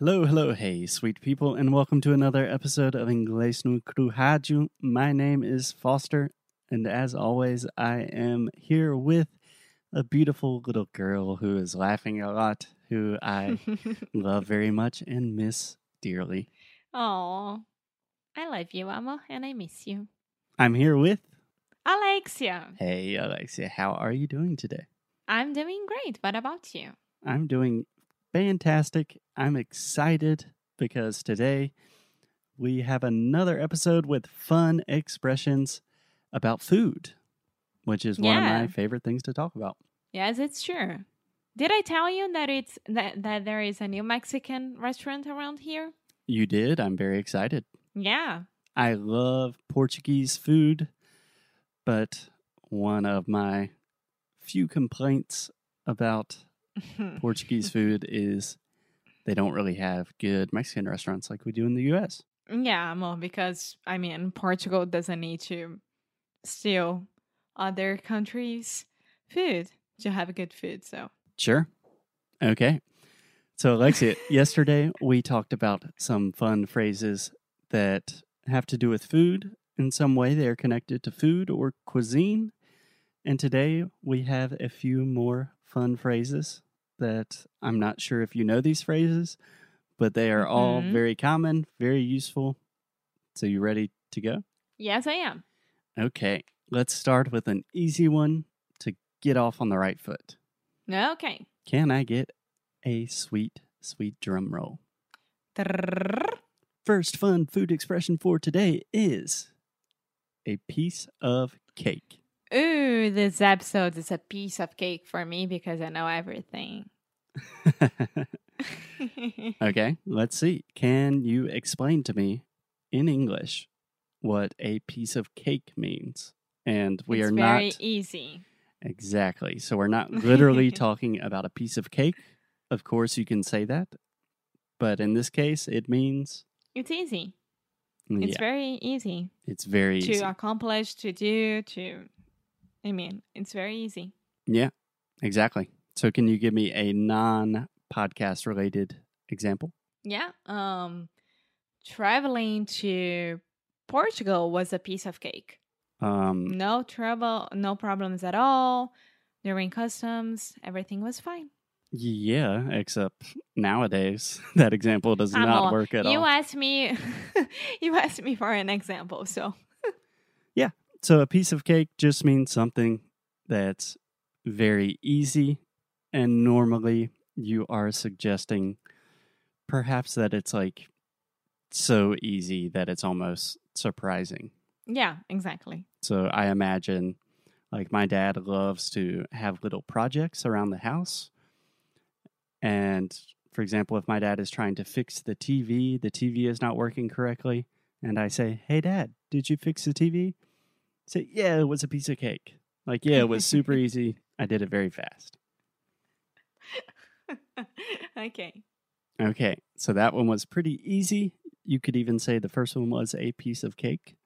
Hello, hello, hey, sweet people, and welcome to another episode of Inglês no Crujaju. My name is Foster, and as always, I am here with a beautiful little girl who is laughing a lot, who I love very much and miss dearly. Oh, I love you, Amo, and I miss you. I'm here with, Alexia, hey, Alexia, how are you doing today? I'm doing great. What about you? I'm doing fantastic. I'm excited because today we have another episode with fun expressions about food, which is one of my favorite things to talk about. Yes, it's true. Did I tell you that it's that, that there is a new Mexican restaurant around here? You did. I'm very excited. Yeah. I love Portuguese food, but one of my few complaints about Portuguese food is they don't really have good Mexican restaurants like we do in the US. yeah, well, because I mean Portugal doesn't need to steal other countries' food to have a good food. So Sure. Okay. So, Alexia, yesterday we talked about some fun phrases that have to do with food. In some way, they are connected to food or cuisine. And today we have a few more fun phrases that I'm not sure if you know these phrases, but they are all Mhm. very common, very useful. So, you ready to go? yes, I am. Okay. Let's start with an easy one to get off on the right foot. Okay. Can I get a sweet, sweet drum roll? Trrrr. First fun food expression for today is a piece of cake. Ooh, this episode is a piece of cake for me because I know everything. okay, let's see. Can you explain to me in English what a piece of cake means? And we it's are very not easy. exactly. So we're not literally talking about a piece of cake. Of course, you can say that. But in this case, it means It's easy. It's very easy it's very to easy. accomplish, to do, to. I mean, it's very easy. Yeah, exactly. So can you give me a non podcast related example? Yeah. Um, traveling to Portugal was a piece of cake. Um, No trouble, no problems at all. During customs, everything was fine. yeah, except nowadays that example does not Amo, work at you all. You asked me, you asked me for an example, so So a piece of cake just means something that's very easy, and normally you are suggesting perhaps that it's like so easy that it's almost surprising. yeah, exactly. So I imagine like my dad loves to have little projects around the house. And for example, if my dad is trying to fix the TV, the TV is not working correctly, and I say, Hey dad, did you fix the TV? Say, Yeah, it was a piece of cake. Like, yeah, it was super easy. I did it very fast. okay. Okay, so that one was pretty easy. You could even say the first one was a piece of cake.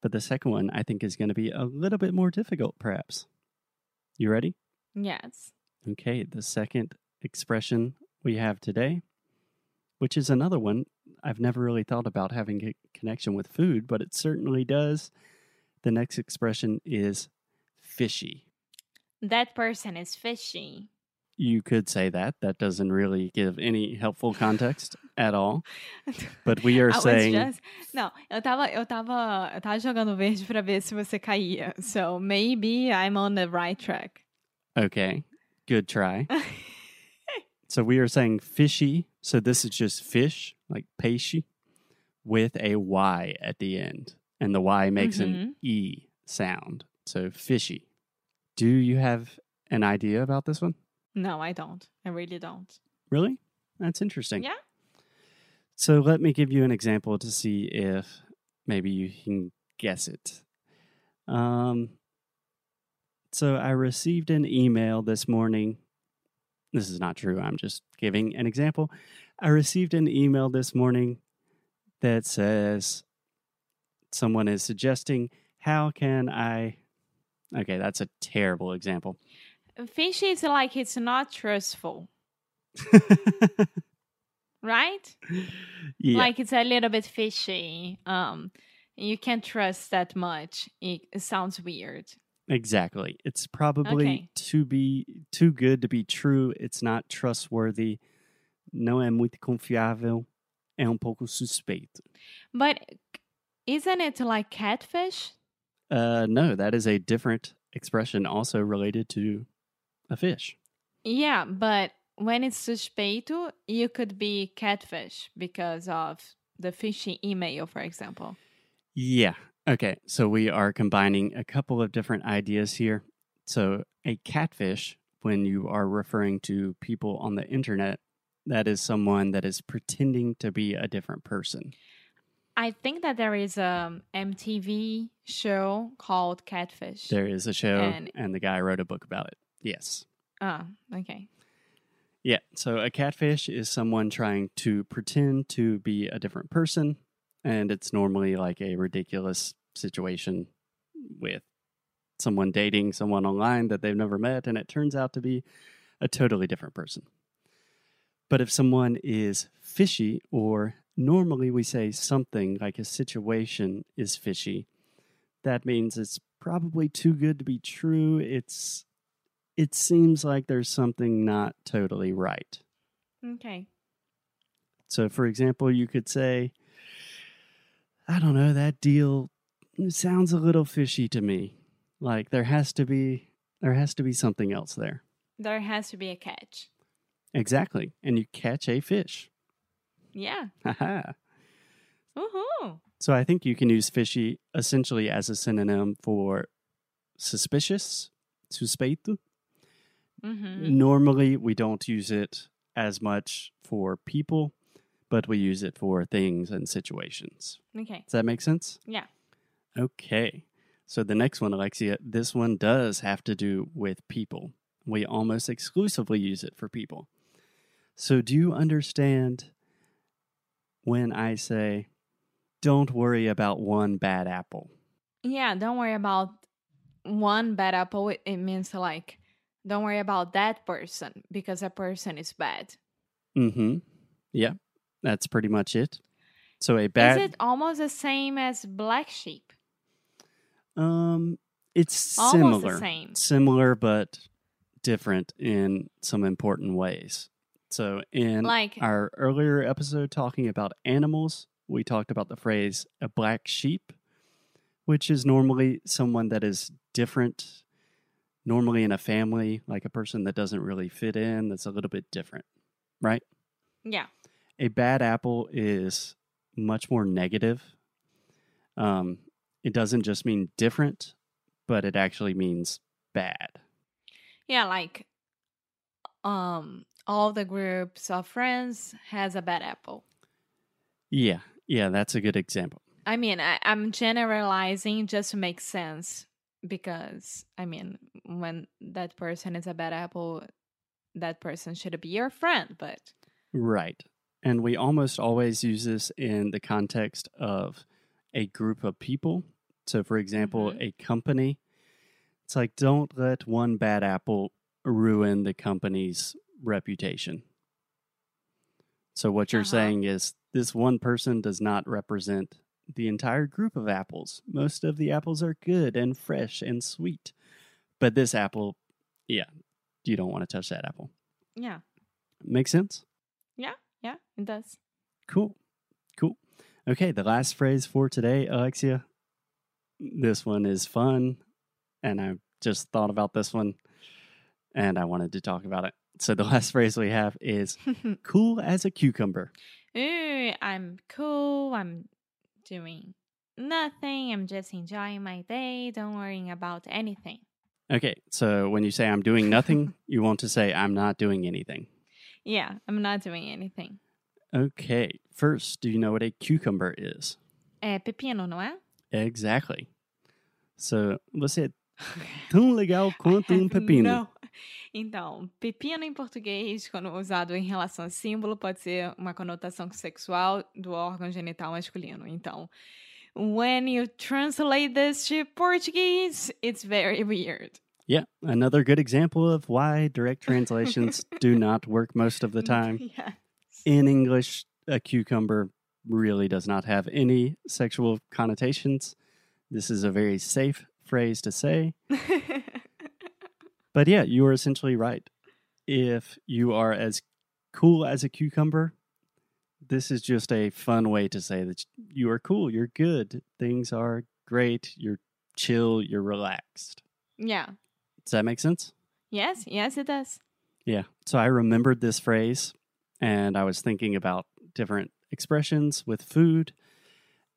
But the second one, I think, is going to be a little bit more difficult, perhaps. You ready? Yes. Okay, the second expression we have today, which is another one I've never really thought about having a connection with food, but it certainly does. The next expression is fishy. That person is fishy. You could say that. That doesn't really give any helpful context at all. But we are I was saying just- Não, eu tava, eu tava, eu tava jogando verde pra ver se você caía. So maybe I'm on the right track. Okay, good try. so we are saying fishy. So this is just fish, like peixe, with a Y at the end. And the Y makes an E sound. So fishy. Do you have an idea about this one? no, I don't. I really don't. Really? That's interesting. Yeah. So let me give you an example to see if maybe you can guess it. Um, so I received an email this morning. This is not true. I'm just giving an example. I received an email this morning that says someone is suggesting, How can I? Okay, that's a terrible example. Fishy is like it's not trustful. right? Yeah. Like it's a little bit fishy. Um, you can't trust that much. It, it sounds weird. Exactly. It's probably Okay. to be too good to be true. It's not trustworthy. Não é muito confiável. É um pouco suspeito. But isn't it like catfish? Uh, no, that is a different expression also related to a fish. Yeah, but when it's suspeito, you could be catfish because of the fishy email, for example. Yeah. Okay. So we are combining a couple of different ideas here. So a catfish, when you are referring to people on the internet, that is someone that is pretending to be a different person. I think that there is a MTV show called Catfish. There is a show, And- and the guy wrote a book about it. Yes. Ah, okay. Yeah. So a catfish is someone trying to pretend to be a different person. And it's normally like a ridiculous situation with someone dating someone online that they've never met. And it turns out to be a totally different person. But if someone is fishy, or normally we say something like a situation is fishy, that means it's probably too good to be true. It's it seems like there's something not totally right. Okay. So, for example, you could say, I don't know, that deal sounds a little fishy to me. Like there has to be there has to be something else there. There has to be a catch. Exactly. And you catch a fish. Yeah. Woohoo. So I think you can use fishy essentially as a synonym for suspicious, suspeito. Mm-hmm. Normally, we don't use it as much for people, but we use it for things and situations. Okay. Does that make sense? Yeah. Okay. So the next one, Alexia, this one does have to do with people. We almost exclusively use it for people. So do you understand when I say, don't worry about one bad apple? Yeah, don't worry about one bad apple. It- means like, don't worry about that person because that person is bad. Mm hmm. Yeah, that's pretty much it. So a bad. Is it almost the same as black sheep? Um, it's Almost similar. Similar, but different in some important ways. So, in Like, our earlier episode talking about animals, we talked about the phrase a black sheep, which is normally someone that is different, normally in a family, like a person that doesn't really fit in, that's a little bit different, right? yeah. a bad apple is much more negative. Um, it doesn't just mean different, but it actually means bad. Yeah, like um all the groups of friends has a bad apple. Yeah, yeah, that's a good example. I mean, I, I'm generalizing just to make sense because I mean, when that person is a bad apple, that person should be your friend, but Right. And we almost always use this in the context of a group of people. So, for example, Mhm. a company. It's like, don't let one bad apple ruin the company's reputation. So, what you're Uh-huh. saying is this one person does not represent the entire group of apples. Most of the apples are good and fresh and sweet. But this apple, yeah, you don't want to touch that apple. yeah, Make sense? Yeah, yeah, it does. Cool. Cool. Okay, the last phrase for today, Alexia. This one is fun, and I just thought about this one and I wanted to talk about it. So the last phrase we have is cool as a cucumber. Ooh, I'm cool. I'm doing nothing. I'm just enjoying my day. Don't worrying about anything. Okay, so when you say I'm doing nothing, you want to say I'm not doing anything. Yeah, I'm not doing anything. Okay, first, do you know what a cucumber is? É pepino, não é? Exactly. So você é tão legal quanto um pepino. Não. Então, pepino em português, quando usado em relação a símbolo, pode ser uma conotação sexual do órgão genital masculino. Então, when you translate this to Portuguese, it's very weird. Yeah, another good example of why direct translations do not work most of the time. Yes. In English, a cucumber really does not have any sexual connotations. This is a very safe phrase to say. But yeah, you are essentially right. If you are as cool as a cucumber, this is just a fun way to say that you are cool, you're good, things are great, you're chill, you're relaxed. yeah. Does that make sense? Yes, yes, it does. Yeah. So I remembered this phrase and I was thinking about different expressions with food.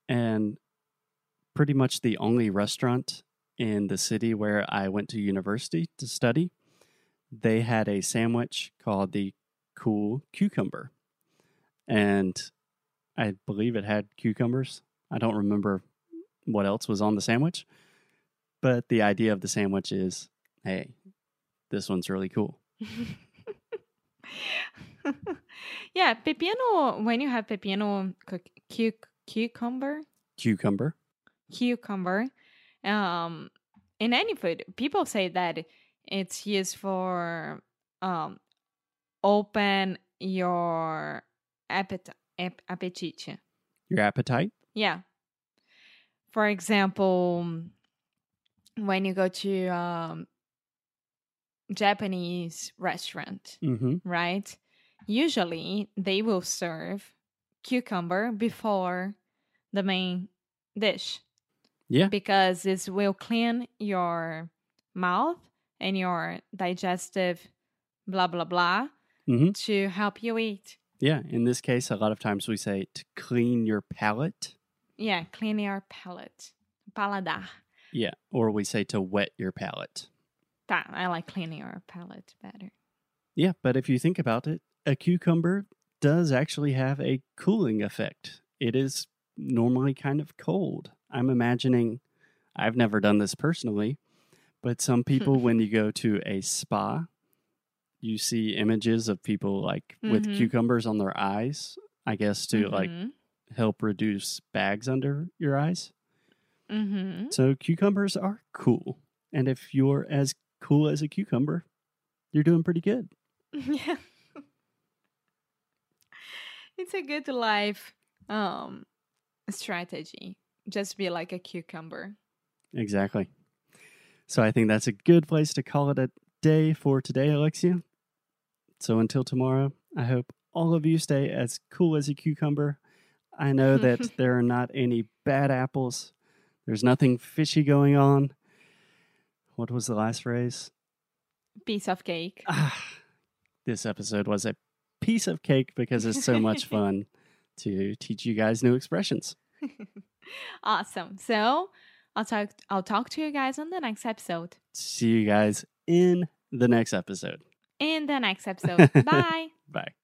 And pretty much the only restaurant in the city where I went to university to study, they had a sandwich called the Cool Cucumber. And I believe it had cucumbers. I don't remember what else was on the sandwich. But the idea of the sandwich is hey, this one's really cool. yeah, pepino, when you have pepino cu- cu- cucumber, Cucumber. cucumber, um, in any food, people say that it's used for um, open your appetite. Ap- appetite. Your appetite. Yeah. For example, when you go to um, Japanese restaurant, Mm-hmm. right? Usually they will serve cucumber before the main dish Yeah. because this will clean your mouth and your digestive blah blah blah Mm-hmm. to help you eat. Yeah. In this case, a lot of times we say to clean your palate. Yeah, clean your palate. Paladar. Yeah. Or we say to whet your palate. I like cleaning your palate better. Yeah. But if you think about it, a cucumber does actually have a cooling effect. It is normally kind of cold. I'm imagining, I've never done this personally, but some people, when you go to a spa, you see images of people like with Mhm. cucumbers on their eyes, I guess to like help reduce bags under your eyes. mm-hmm. So cucumbers are cool. And if you're as cool as a cucumber, you're doing pretty good. yeah. it's a good life um strategy. Just be like a cucumber. Exactly. So I think that's a good place to call it a day for today, Alexia. So until tomorrow, I hope all of you stay as cool as a cucumber. I know that there are not any bad apples. There's nothing fishy going on. What was the last phrase? Piece of cake. Ah, this episode was a piece of cake because it's so much fun to teach you guys new expressions. awesome. So I'll talk I'll talk to you guys on the next episode. See you guys in the next episode. In the next episode. Bye. Bye.